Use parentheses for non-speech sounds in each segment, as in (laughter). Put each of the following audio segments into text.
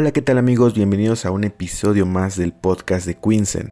Hola, ¿qué tal amigos? Bienvenidos a un episodio más del podcast de Quinsen.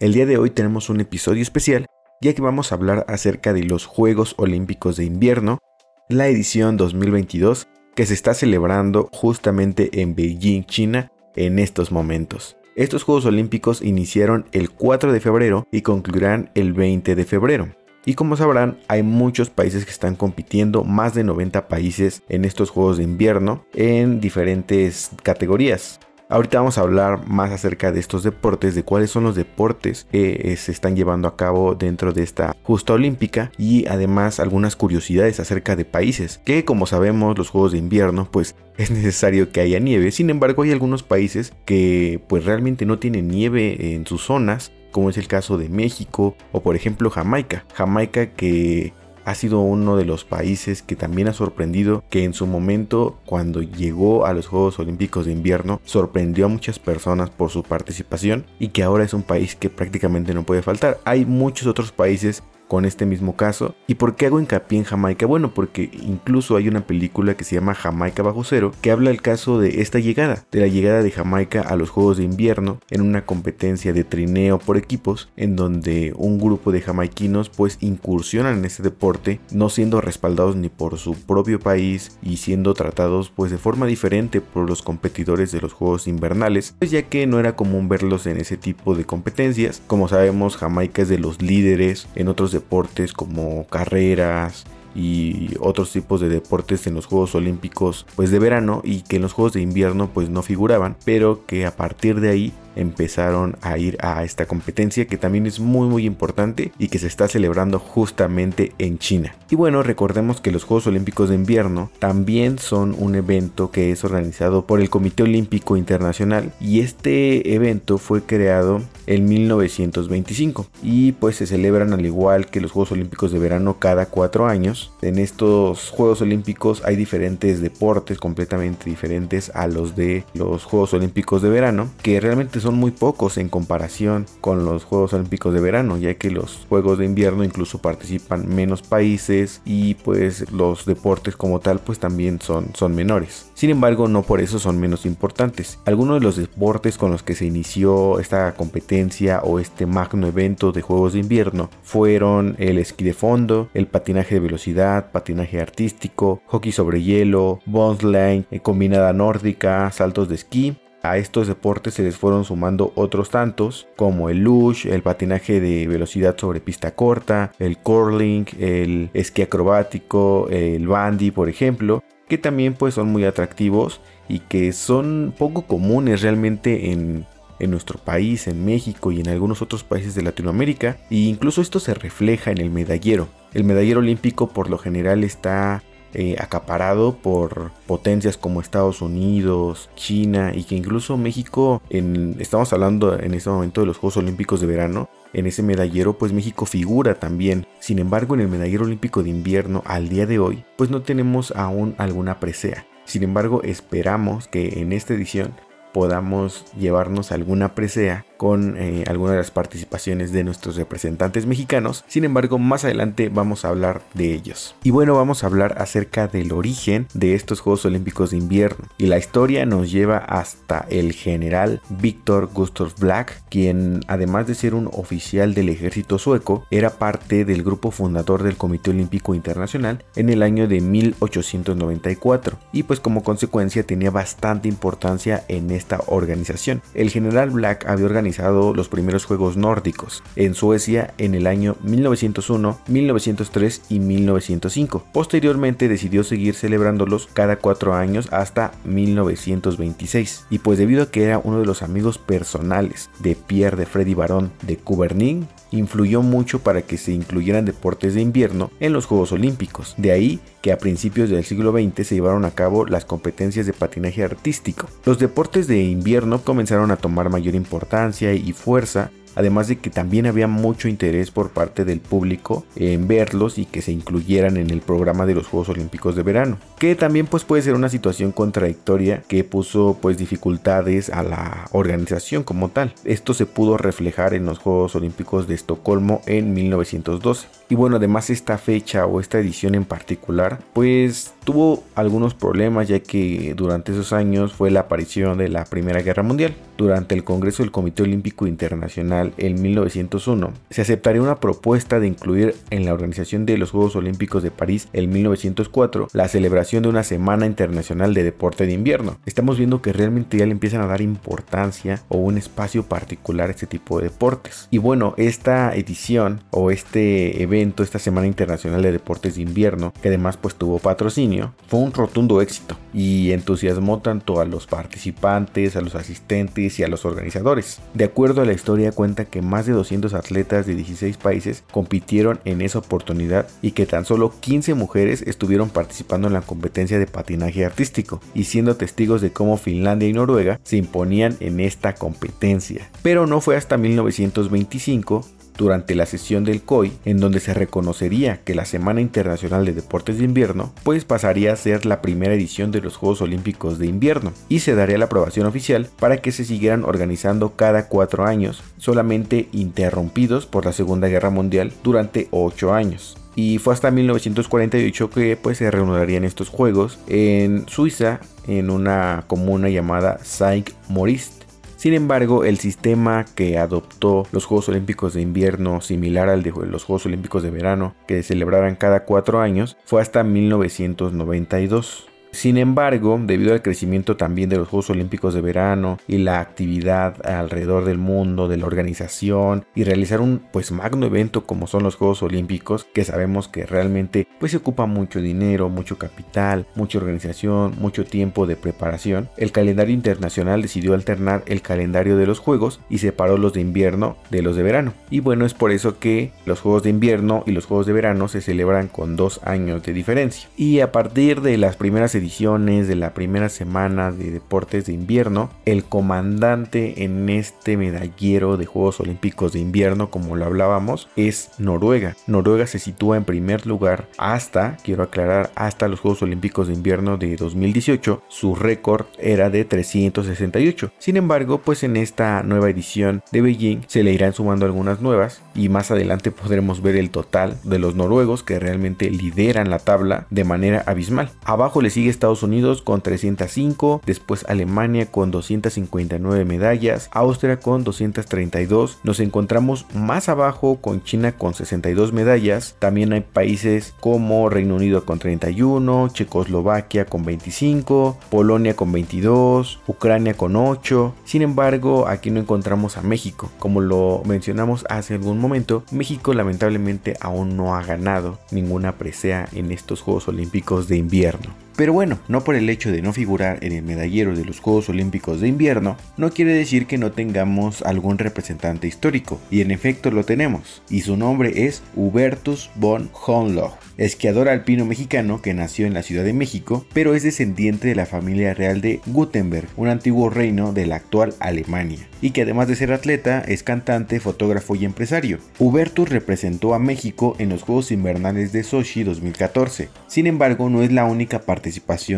El día de hoy tenemos un episodio especial ya que vamos a hablar acerca de los Juegos Olímpicos de Invierno, la edición 2022 que se está celebrando justamente en Beijing, China, en estos momentos. Estos Juegos Olímpicos iniciaron el 4 de febrero y concluirán el 20 de febrero. Y como sabrán, hay muchos países que están compitiendo, más de 90 países en estos Juegos de Invierno en diferentes categorías. Ahorita vamos a hablar más acerca de estos deportes, de cuáles son los deportes que eh, se están llevando a cabo dentro de esta justa olímpica y además algunas curiosidades acerca de países, que como sabemos los Juegos de Invierno pues (laughs) es necesario que haya nieve, sin embargo hay algunos países que pues realmente no tienen nieve en sus zonas como es el caso de México o por ejemplo Jamaica. Jamaica que ha sido uno de los países que también ha sorprendido que en su momento cuando llegó a los Juegos Olímpicos de invierno sorprendió a muchas personas por su participación y que ahora es un país que prácticamente no puede faltar. Hay muchos otros países con este mismo caso. ¿Y por qué hago hincapié en Jamaica? Bueno, porque incluso hay una película que se llama Jamaica bajo cero que habla el caso de esta llegada, de la llegada de Jamaica a los Juegos de Invierno en una competencia de trineo por equipos en donde un grupo de jamaiquinos pues incursionan en este deporte no siendo respaldados ni por su propio país y siendo tratados pues de forma diferente por los competidores de los Juegos Invernales, pues ya que no era común verlos en ese tipo de competencias. Como sabemos, Jamaica es de los líderes en otros deportes deportes como carreras y otros tipos de deportes en los Juegos Olímpicos pues de verano y que en los Juegos de invierno pues no figuraban pero que a partir de ahí empezaron a ir a esta competencia que también es muy muy importante y que se está celebrando justamente en China. Y bueno, recordemos que los Juegos Olímpicos de Invierno también son un evento que es organizado por el Comité Olímpico Internacional y este evento fue creado en 1925 y pues se celebran al igual que los Juegos Olímpicos de Verano cada cuatro años. En estos Juegos Olímpicos hay diferentes deportes completamente diferentes a los de los Juegos Olímpicos de Verano que realmente son muy pocos en comparación con los Juegos Olímpicos de verano, ya que los Juegos de invierno incluso participan menos países y pues los deportes como tal pues también son, son menores. Sin embargo, no por eso son menos importantes. Algunos de los deportes con los que se inició esta competencia o este magno evento de Juegos de invierno fueron el esquí de fondo, el patinaje de velocidad, patinaje artístico, hockey sobre hielo, bobsleigh, eh, combinada nórdica, saltos de esquí a estos deportes se les fueron sumando otros tantos, como el luge, el patinaje de velocidad sobre pista corta, el curling, el esquí acrobático, el bandy, por ejemplo, que también pues son muy atractivos y que son poco comunes realmente en, en nuestro país, en México y en algunos otros países de Latinoamérica, e incluso esto se refleja en el medallero. El medallero olímpico por lo general está eh, acaparado por potencias como Estados Unidos, China y que incluso México, en, estamos hablando en este momento de los Juegos Olímpicos de verano, en ese medallero pues México figura también. Sin embargo en el medallero olímpico de invierno al día de hoy pues no tenemos aún alguna presea. Sin embargo esperamos que en esta edición podamos llevarnos alguna presea con eh, algunas de las participaciones de nuestros representantes mexicanos. Sin embargo, más adelante vamos a hablar de ellos. Y bueno, vamos a hablar acerca del origen de estos Juegos Olímpicos de invierno. Y la historia nos lleva hasta el general Víctor Gustav Black, quien además de ser un oficial del ejército sueco, era parte del grupo fundador del Comité Olímpico Internacional en el año de 1894. Y pues como consecuencia tenía bastante importancia en esta organización. El general Black había organizado los primeros Juegos Nórdicos en Suecia en el año 1901, 1903 y 1905. Posteriormente decidió seguir celebrándolos cada cuatro años hasta 1926. Y pues debido a que era uno de los amigos personales de Pierre de Freddy Baron de Coubernin, influyó mucho para que se incluyeran deportes de invierno en los Juegos Olímpicos. De ahí que a principios del siglo XX se llevaron a cabo las competencias de patinaje artístico. Los deportes de invierno comenzaron a tomar mayor importancia y fuerza además de que también había mucho interés por parte del público en verlos y que se incluyeran en el programa de los Juegos Olímpicos de verano, que también pues puede ser una situación contradictoria que puso pues dificultades a la organización como tal. Esto se pudo reflejar en los Juegos Olímpicos de Estocolmo en 1912. Y bueno, además esta fecha o esta edición en particular pues tuvo algunos problemas ya que durante esos años fue la aparición de la Primera Guerra Mundial. Durante el Congreso del Comité Olímpico Internacional en 1901 se aceptaría una propuesta de incluir en la organización de los Juegos Olímpicos de París en 1904 la celebración de una Semana Internacional de Deporte de Invierno. Estamos viendo que realmente ya le empiezan a dar importancia o un espacio particular a este tipo de deportes. Y bueno, esta edición o este evento, esta Semana Internacional de Deportes de Invierno, que además pues tuvo patrocinio, fue un rotundo éxito y entusiasmó tanto a los participantes, a los asistentes y a los organizadores. De acuerdo a la historia cuenta que más de 200 atletas de 16 países compitieron en esa oportunidad y que tan solo 15 mujeres estuvieron participando en la competencia de patinaje artístico y siendo testigos de cómo Finlandia y Noruega se imponían en esta competencia. Pero no fue hasta 1925 durante la sesión del COI, en donde se reconocería que la Semana Internacional de Deportes de Invierno, pues pasaría a ser la primera edición de los Juegos Olímpicos de Invierno, y se daría la aprobación oficial para que se siguieran organizando cada cuatro años, solamente interrumpidos por la Segunda Guerra Mundial durante ocho años. Y fue hasta 1948 que pues se reanudarían estos juegos en Suiza en una comuna llamada Saint-Maurice sin embargo, el sistema que adoptó los Juegos Olímpicos de invierno, similar al de los Juegos Olímpicos de verano, que se celebraran cada cuatro años, fue hasta 1992. Sin embargo, debido al crecimiento también de los Juegos Olímpicos de verano y la actividad alrededor del mundo, de la organización y realizar un pues magno evento como son los Juegos Olímpicos, que sabemos que realmente pues se ocupa mucho dinero, mucho capital, mucha organización, mucho tiempo de preparación, el calendario internacional decidió alternar el calendario de los Juegos y separó los de invierno de los de verano. Y bueno, es por eso que los Juegos de invierno y los Juegos de verano se celebran con dos años de diferencia. Y a partir de las primeras ediciones de la primera semana de deportes de invierno, el comandante en este medallero de Juegos Olímpicos de invierno, como lo hablábamos, es Noruega. Noruega se sitúa en primer lugar hasta, quiero aclarar, hasta los Juegos Olímpicos de invierno de 2018. Su récord era de 368. Sin embargo, pues en esta nueva edición de Beijing se le irán sumando algunas nuevas y más adelante podremos ver el total de los noruegos que realmente lideran la tabla de manera abismal. Abajo le sigue Estados Unidos con 305, después Alemania con 259 medallas, Austria con 232, nos encontramos más abajo con China con 62 medallas, también hay países como Reino Unido con 31, Checoslovaquia con 25, Polonia con 22, Ucrania con 8, sin embargo aquí no encontramos a México, como lo mencionamos hace algún momento, México lamentablemente aún no ha ganado ninguna presea en estos Juegos Olímpicos de invierno. Pero bueno, no por el hecho de no figurar en el medallero de los Juegos Olímpicos de invierno, no quiere decir que no tengamos algún representante histórico, y en efecto lo tenemos, y su nombre es Hubertus von Hohenlohe, esquiador alpino mexicano que nació en la Ciudad de México, pero es descendiente de la familia real de Gutenberg, un antiguo reino de la actual Alemania, y que además de ser atleta, es cantante, fotógrafo y empresario. Hubertus representó a México en los Juegos Invernales de Sochi 2014, sin embargo no es la única participación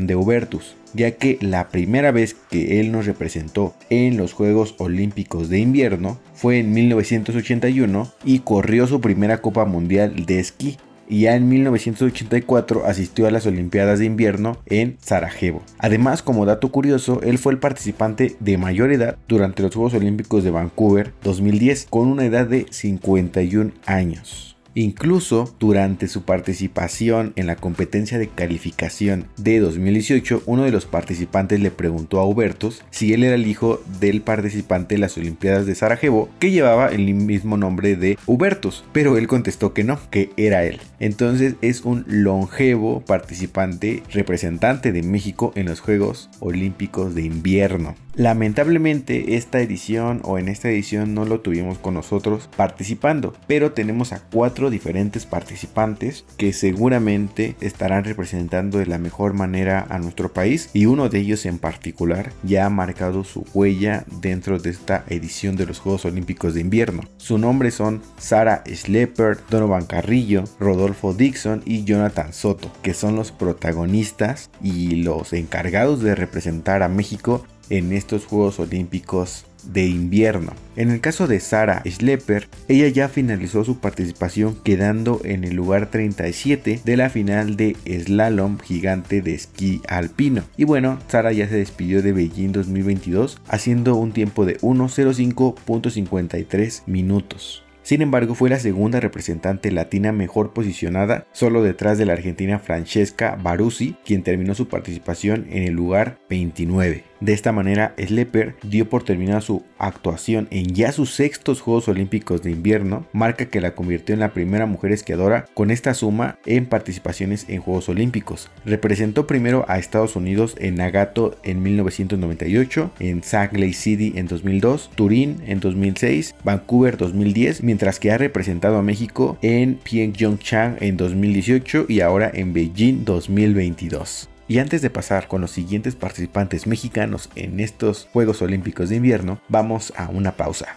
de Hubertus, ya que la primera vez que él nos representó en los Juegos Olímpicos de Invierno fue en 1981 y corrió su primera Copa Mundial de esquí. Y ya en 1984 asistió a las Olimpiadas de Invierno en Sarajevo. Además, como dato curioso, él fue el participante de mayor edad durante los Juegos Olímpicos de Vancouver 2010, con una edad de 51 años. Incluso durante su participación en la competencia de calificación de 2018, uno de los participantes le preguntó a Hubertus si él era el hijo del participante de las Olimpiadas de Sarajevo que llevaba el mismo nombre de Hubertus, pero él contestó que no, que era él. Entonces es un longevo participante representante de México en los Juegos Olímpicos de Invierno. Lamentablemente esta edición o en esta edición no lo tuvimos con nosotros participando, pero tenemos a cuatro diferentes participantes que seguramente estarán representando de la mejor manera a nuestro país y uno de ellos en particular ya ha marcado su huella dentro de esta edición de los Juegos Olímpicos de Invierno. Su nombre son Sara Schlepper, Donovan Carrillo, Rodolfo Dixon y Jonathan Soto, que son los protagonistas y los encargados de representar a México en estos Juegos Olímpicos de invierno. En el caso de Sara Schlepper, ella ya finalizó su participación quedando en el lugar 37 de la final de slalom gigante de esquí alpino. Y bueno, Sara ya se despidió de Beijing 2022 haciendo un tiempo de 1.05.53 minutos. Sin embargo, fue la segunda representante latina mejor posicionada, solo detrás de la argentina Francesca Baruzzi, quien terminó su participación en el lugar 29. De esta manera, Slepper dio por terminada su actuación en ya sus sextos Juegos Olímpicos de invierno, marca que la convirtió en la primera mujer esquiadora con esta suma en participaciones en Juegos Olímpicos. Representó primero a Estados Unidos en Nagato en 1998, en Salt Lake City en 2002, Turín en 2006, Vancouver 2010, mientras que ha representado a México en Pyeongchang en 2018 y ahora en Beijing 2022. Y antes de pasar con los siguientes participantes mexicanos en estos Juegos Olímpicos de Invierno, vamos a una pausa.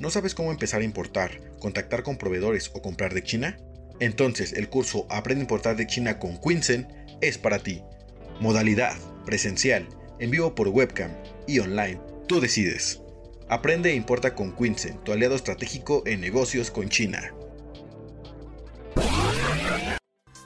¿No sabes cómo empezar a importar, contactar con proveedores o comprar de China? Entonces el curso Aprende a importar de China con Quinsen es para ti. Modalidad, presencial, en vivo por webcam y online. Tú decides. Aprende e importa con Quinsen, tu aliado estratégico en negocios con China.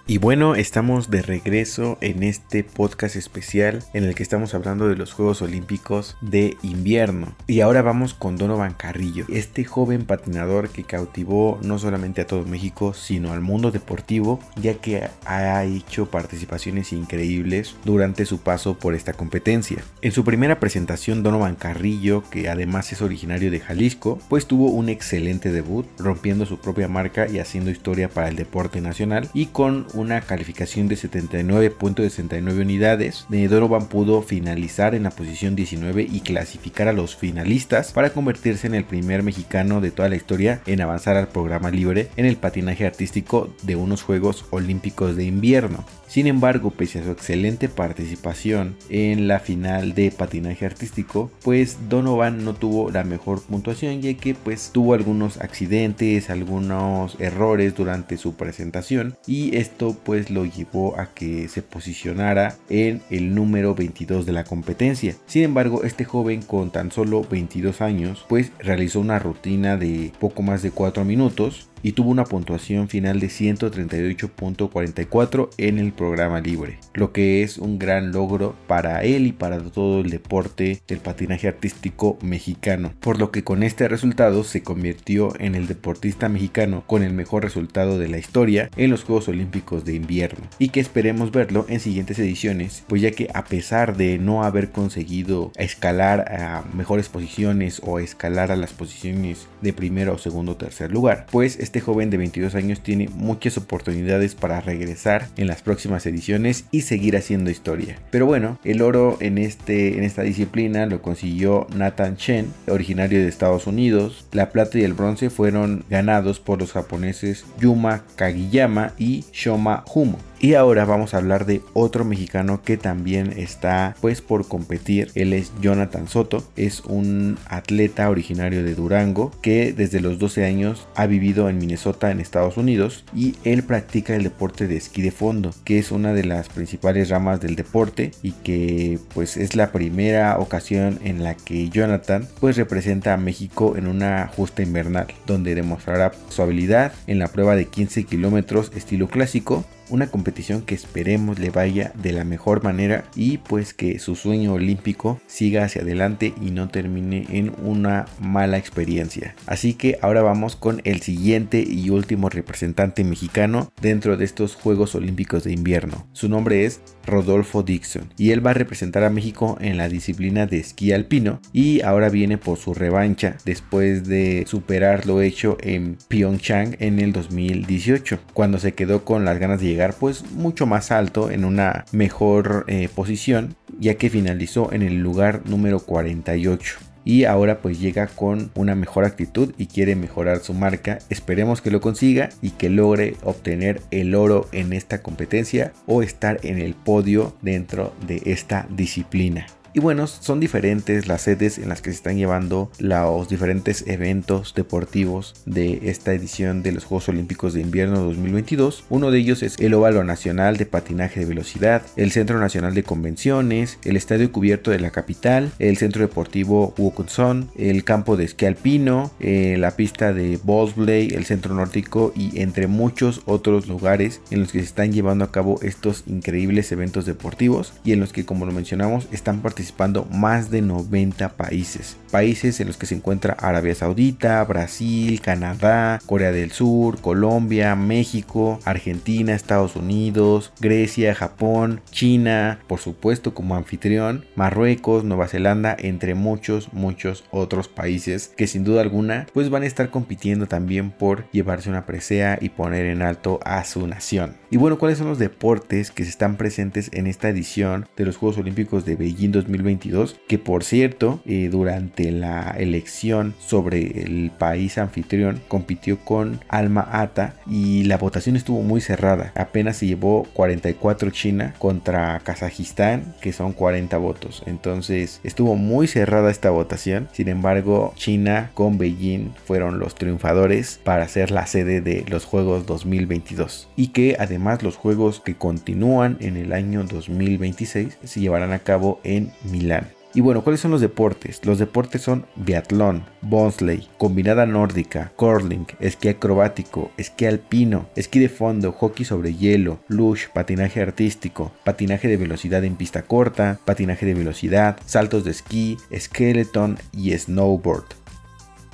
Y bueno, estamos de regreso en este podcast especial en el que estamos hablando de los Juegos Olímpicos de invierno. Y ahora vamos con Donovan Carrillo, este joven patinador que cautivó no solamente a todo México, sino al mundo deportivo, ya que ha hecho participaciones increíbles durante su paso por esta competencia. En su primera presentación, Donovan Carrillo, que además es originario de Jalisco, pues tuvo un excelente debut, rompiendo su propia marca y haciendo historia para el deporte nacional y con una calificación de 79.69 unidades, Donovan pudo finalizar en la posición 19 y clasificar a los finalistas para convertirse en el primer mexicano de toda la historia en avanzar al programa libre en el patinaje artístico de unos Juegos Olímpicos de Invierno. Sin embargo, pese a su excelente participación en la final de patinaje artístico, pues Donovan no tuvo la mejor puntuación ya que pues tuvo algunos accidentes, algunos errores durante su presentación y esto pues lo llevó a que se posicionara en el número 22 de la competencia. Sin embargo, este joven con tan solo 22 años pues realizó una rutina de poco más de 4 minutos y tuvo una puntuación final de 138.44 en el programa libre, lo que es un gran logro para él y para todo el deporte del patinaje artístico mexicano, por lo que con este resultado se convirtió en el deportista mexicano con el mejor resultado de la historia en los Juegos Olímpicos de invierno y que esperemos verlo en siguientes ediciones, pues ya que a pesar de no haber conseguido escalar a mejores posiciones o escalar a las posiciones de primero, segundo o tercer lugar, pues joven de 22 años tiene muchas oportunidades para regresar en las próximas ediciones y seguir haciendo historia. Pero bueno, el oro en, este, en esta disciplina lo consiguió Nathan Chen, originario de Estados Unidos. La plata y el bronce fueron ganados por los japoneses Yuma Kagiyama y Shoma Humo. Y ahora vamos a hablar de otro mexicano que también está pues por competir. Él es Jonathan Soto. Es un atleta originario de Durango que desde los 12 años ha vivido en Minnesota en Estados Unidos y él practica el deporte de esquí de fondo, que es una de las principales ramas del deporte y que pues es la primera ocasión en la que Jonathan pues representa a México en una justa invernal, donde demostrará su habilidad en la prueba de 15 kilómetros estilo clásico una competición que esperemos le vaya de la mejor manera y pues que su sueño olímpico siga hacia adelante y no termine en una mala experiencia. Así que ahora vamos con el siguiente y último representante mexicano dentro de estos Juegos Olímpicos de invierno. Su nombre es Rodolfo Dixon y él va a representar a México en la disciplina de esquí alpino y ahora viene por su revancha después de superar lo hecho en Pyeongchang en el 2018 cuando se quedó con las ganas de llegar pues mucho más alto en una mejor eh, posición ya que finalizó en el lugar número 48 y ahora pues llega con una mejor actitud y quiere mejorar su marca. Esperemos que lo consiga y que logre obtener el oro en esta competencia o estar en el podio dentro de esta disciplina. Y bueno, son diferentes las sedes en las que se están llevando los diferentes eventos deportivos de esta edición de los Juegos Olímpicos de Invierno 2022. Uno de ellos es el Óvalo Nacional de Patinaje de Velocidad, el Centro Nacional de Convenciones, el Estadio Cubierto de la Capital, el Centro Deportivo Wukunson, el campo de esquí alpino, eh, la pista de bobsleigh, el Centro Nórdico y entre muchos otros lugares en los que se están llevando a cabo estos increíbles eventos deportivos y en los que como lo mencionamos están participando participando más de 90 países. Países en los que se encuentra Arabia Saudita, Brasil, Canadá, Corea del Sur, Colombia, México, Argentina, Estados Unidos, Grecia, Japón, China, por supuesto como anfitrión, Marruecos, Nueva Zelanda, entre muchos, muchos otros países que sin duda alguna pues van a estar compitiendo también por llevarse una presea y poner en alto a su nación. Y bueno, ¿cuáles son los deportes que están presentes en esta edición de los Juegos Olímpicos de Beijing 2022? 2022, que por cierto, eh, durante la elección sobre el país anfitrión, compitió con Alma Ata y la votación estuvo muy cerrada. Apenas se llevó 44 China contra Kazajistán, que son 40 votos. Entonces estuvo muy cerrada esta votación. Sin embargo, China con Beijing fueron los triunfadores para ser la sede de los Juegos 2022. Y que además los Juegos que continúan en el año 2026 se llevarán a cabo en Milán. Y bueno, ¿cuáles son los deportes? Los deportes son biatlón, bobsleigh, combinada nórdica, curling, esquí acrobático, esquí alpino, esquí de fondo, hockey sobre hielo, luge, patinaje artístico, patinaje de velocidad en pista corta, patinaje de velocidad, saltos de esquí, skeleton y snowboard.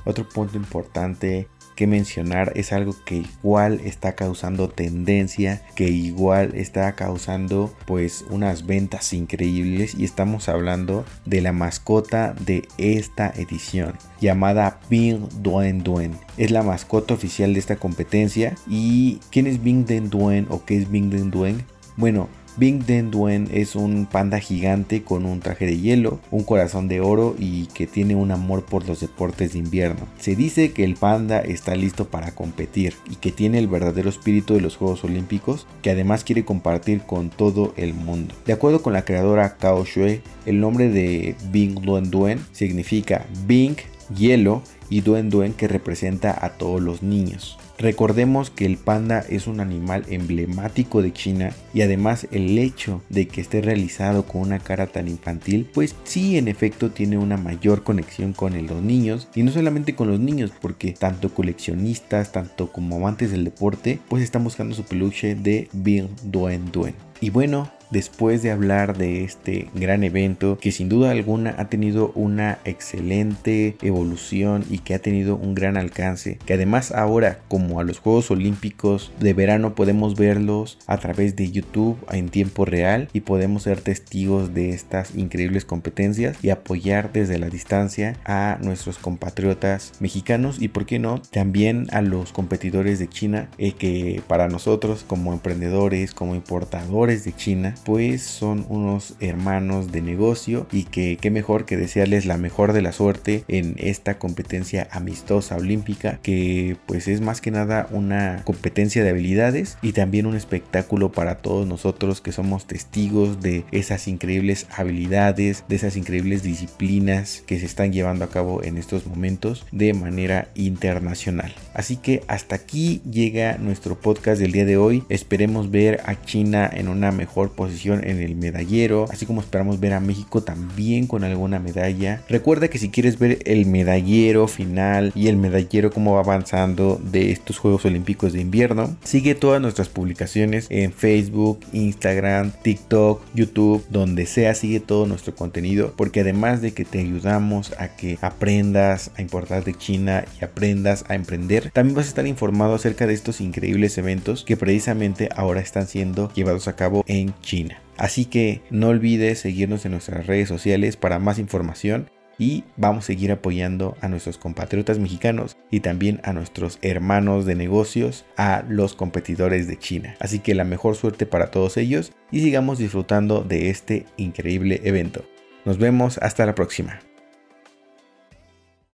Otro punto importante que mencionar es algo que igual está causando tendencia, que igual está causando pues unas ventas increíbles y estamos hablando de la mascota de esta edición llamada Bing Duen Duen. Es la mascota oficial de esta competencia y ¿quién es Bing Den Duen o qué es Bing Den Duen? Bueno, Bing Den Duen es un panda gigante con un traje de hielo, un corazón de oro y que tiene un amor por los deportes de invierno. Se dice que el panda está listo para competir y que tiene el verdadero espíritu de los Juegos Olímpicos que además quiere compartir con todo el mundo. De acuerdo con la creadora Kao Shui, el nombre de Bing Duen Duen significa Bing, hielo y Duen Duen que representa a todos los niños. Recordemos que el panda es un animal emblemático de China y además el hecho de que esté realizado con una cara tan infantil, pues sí en efecto tiene una mayor conexión con los niños y no solamente con los niños, porque tanto coleccionistas, tanto como amantes del deporte, pues están buscando su peluche de Bing Duen Duen. Y bueno, después de hablar de este gran evento que sin duda alguna ha tenido una excelente evolución y que ha tenido un gran alcance, que además ahora como a los Juegos Olímpicos de verano podemos verlos a través de YouTube en tiempo real y podemos ser testigos de estas increíbles competencias y apoyar desde la distancia a nuestros compatriotas mexicanos y por qué no también a los competidores de China eh, que para nosotros como emprendedores como importadores de China pues son unos hermanos de negocio y que qué mejor que desearles la mejor de la suerte en esta competencia amistosa olímpica que pues es más que nada una competencia de habilidades y también un espectáculo para todos nosotros que somos testigos de esas increíbles habilidades, de esas increíbles disciplinas que se están llevando a cabo en estos momentos de manera internacional. Así que hasta aquí llega nuestro podcast del día de hoy. Esperemos ver a China en una mejor posición en el medallero, así como esperamos ver a México también con alguna medalla. Recuerda que si quieres ver el medallero final y el medallero cómo va avanzando de estos Juegos Olímpicos de invierno, sigue todas nuestras publicaciones en Facebook, Instagram, TikTok, YouTube, donde sea, sigue todo nuestro contenido, porque además de que te ayudamos a que aprendas a importar de China y aprendas a emprender, también vas a estar informado acerca de estos increíbles eventos que precisamente ahora están siendo llevados a en China. Así que no olvides seguirnos en nuestras redes sociales para más información y vamos a seguir apoyando a nuestros compatriotas mexicanos y también a nuestros hermanos de negocios, a los competidores de China. Así que la mejor suerte para todos ellos y sigamos disfrutando de este increíble evento. Nos vemos hasta la próxima.